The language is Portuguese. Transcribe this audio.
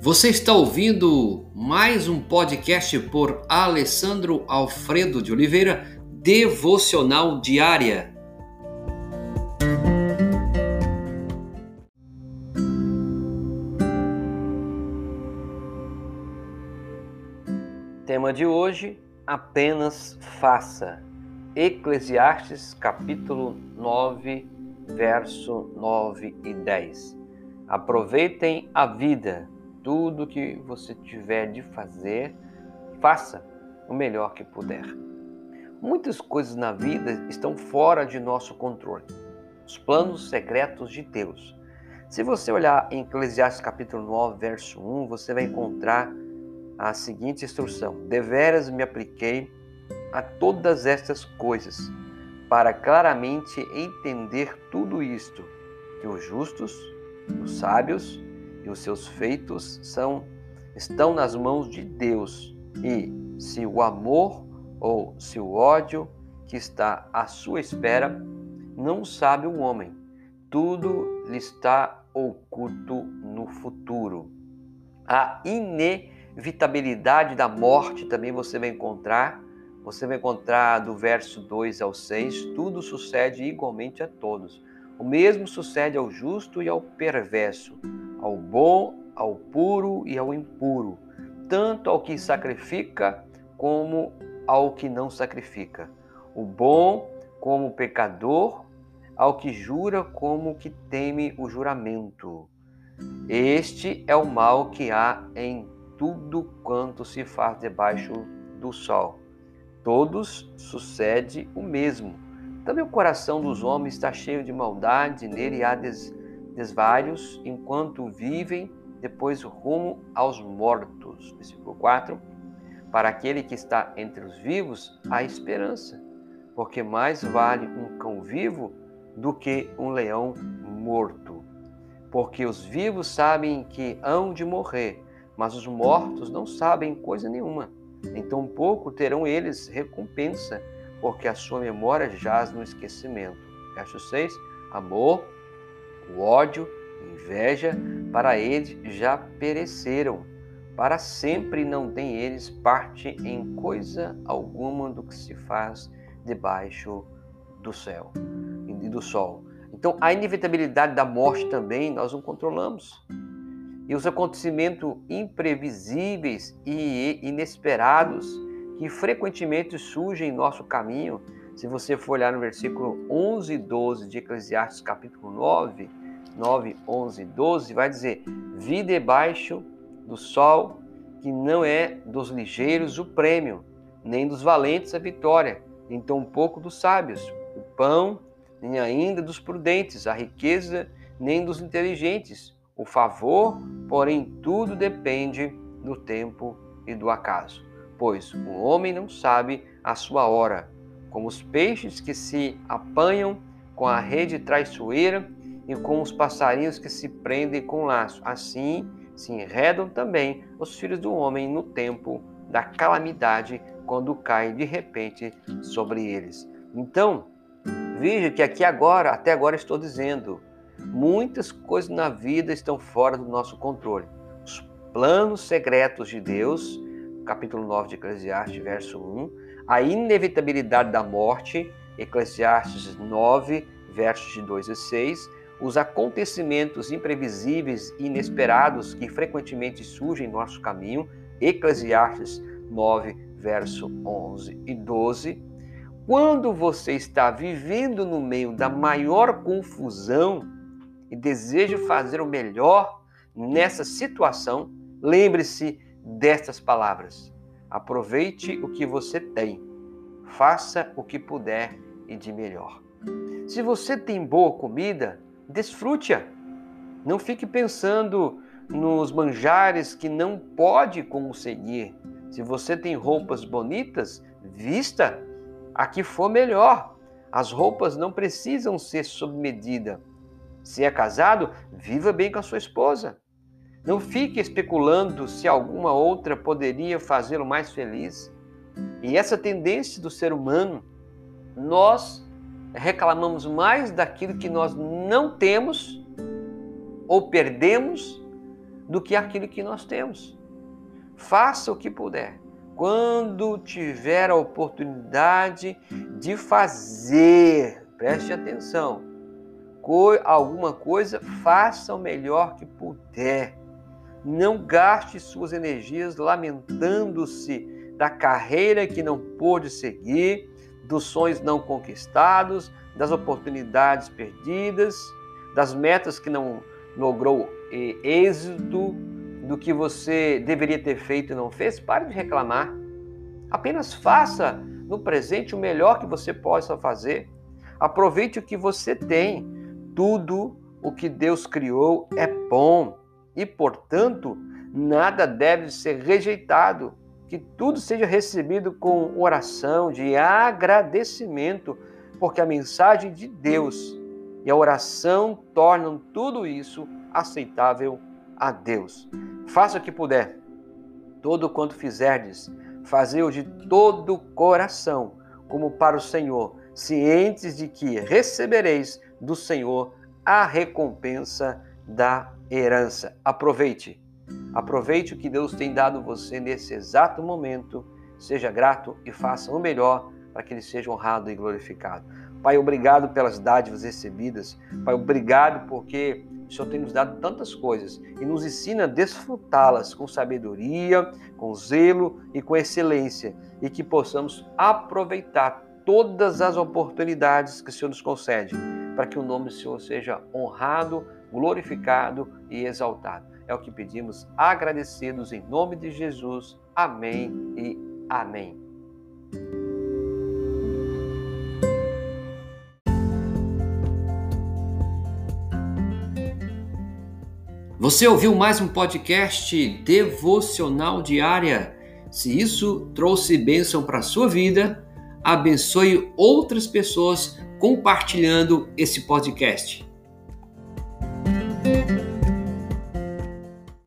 Você está ouvindo mais um podcast por Alessandro Alfredo de Oliveira, Devocional Diária. Tema de hoje: apenas faça. Eclesiastes capítulo 9, verso 9 e 10. Aproveitem a vida, tudo que você tiver de fazer, faça o melhor que puder. Muitas coisas na vida estão fora de nosso controle. Os planos secretos de Deus. Se você olhar em Eclesiastes capítulo 9, verso 1, você vai encontrar a seguinte instrução: Deveras me apliquei a todas estas coisas, para claramente entender tudo isto, que os justos, os sábios e os seus feitos são estão nas mãos de Deus, e se o amor ou se o ódio que está à sua espera, não sabe o homem. Tudo lhe está oculto no futuro. A inevitabilidade da morte também você vai encontrar você vai encontrar do verso 2 ao 6, tudo sucede igualmente a todos. O mesmo sucede ao justo e ao perverso, ao bom, ao puro e ao impuro, tanto ao que sacrifica como ao que não sacrifica. O bom como o pecador, ao que jura como que teme o juramento. Este é o mal que há em tudo quanto se faz debaixo do sol todos sucede o mesmo. Também o coração dos homens está cheio de maldade, nele há des, desvários, enquanto vivem, depois rumo aos mortos. Versículo 4. Para aquele que está entre os vivos, há esperança, porque mais vale um cão vivo do que um leão morto. Porque os vivos sabem que hão de morrer, mas os mortos não sabem coisa nenhuma então pouco terão eles recompensa, porque a sua memória jaz no esquecimento. Verso 6: Amor, o ódio, inveja, para eles já pereceram. Para sempre não têm eles parte em coisa alguma do que se faz debaixo do céu e do sol. Então, a inevitabilidade da morte também nós não controlamos e os acontecimentos imprevisíveis e inesperados que frequentemente surgem em nosso caminho. Se você for olhar no versículo 11 e 12 de Eclesiastes, capítulo 9, 9, 11 e 12, vai dizer: Vi debaixo do sol que não é dos ligeiros o prêmio, nem dos valentes a vitória, nem tampouco dos sábios o pão, nem ainda dos prudentes a riqueza, nem dos inteligentes o favor, porém, tudo depende do tempo e do acaso, pois o homem não sabe a sua hora, como os peixes que se apanham com a rede traiçoeira e com os passarinhos que se prendem com laço. Assim se enredam também os filhos do homem no tempo da calamidade, quando cai de repente sobre eles. Então, veja que aqui agora, até agora estou dizendo, Muitas coisas na vida estão fora do nosso controle. Os planos secretos de Deus, capítulo 9 de Eclesiastes, verso 1, a inevitabilidade da morte, Eclesiastes 9, versos de 2 a 6, os acontecimentos imprevisíveis e inesperados que frequentemente surgem em nosso caminho, Eclesiastes 9, verso 11 e 12. Quando você está vivendo no meio da maior confusão, e deseja fazer o melhor nessa situação, lembre-se destas palavras. Aproveite o que você tem. Faça o que puder e de melhor. Se você tem boa comida, desfrute-a. Não fique pensando nos manjares que não pode conseguir. Se você tem roupas bonitas, vista a que for melhor. As roupas não precisam ser sob medida. Se é casado, viva bem com a sua esposa. Não fique especulando se alguma outra poderia fazê-lo mais feliz. E essa tendência do ser humano, nós reclamamos mais daquilo que nós não temos ou perdemos do que aquilo que nós temos. Faça o que puder. Quando tiver a oportunidade de fazer, preste atenção, alguma coisa, faça o melhor que puder. Não gaste suas energias lamentando-se da carreira que não pôde seguir, dos sonhos não conquistados, das oportunidades perdidas, das metas que não logrou êxito, do que você deveria ter feito e não fez. Pare de reclamar. Apenas faça no presente o melhor que você possa fazer. Aproveite o que você tem. Tudo o que Deus criou é bom e, portanto, nada deve ser rejeitado que tudo seja recebido com oração de agradecimento, porque a mensagem de Deus e a oração tornam tudo isso aceitável a Deus. Faça o que puder, todo quanto fizerdes, fazei-o de todo o coração, como para o Senhor, cientes de que recebereis do Senhor a recompensa da herança. Aproveite Aproveite o que Deus tem dado você nesse exato momento, seja grato e faça o melhor para que Ele seja honrado e glorificado. Pai, obrigado pelas dádivas recebidas. Pai, obrigado porque o Senhor tem nos dado tantas coisas e nos ensina a desfrutá-las com sabedoria, com zelo e com excelência e que possamos aproveitar todas as oportunidades que o Senhor nos concede para que o nome do Senhor seja honrado, glorificado e exaltado. É o que pedimos agradecidos em nome de Jesus. Amém e amém. Você ouviu mais um podcast devocional diária? Se isso trouxe bênção para a sua vida, abençoe outras pessoas compartilhando esse podcast.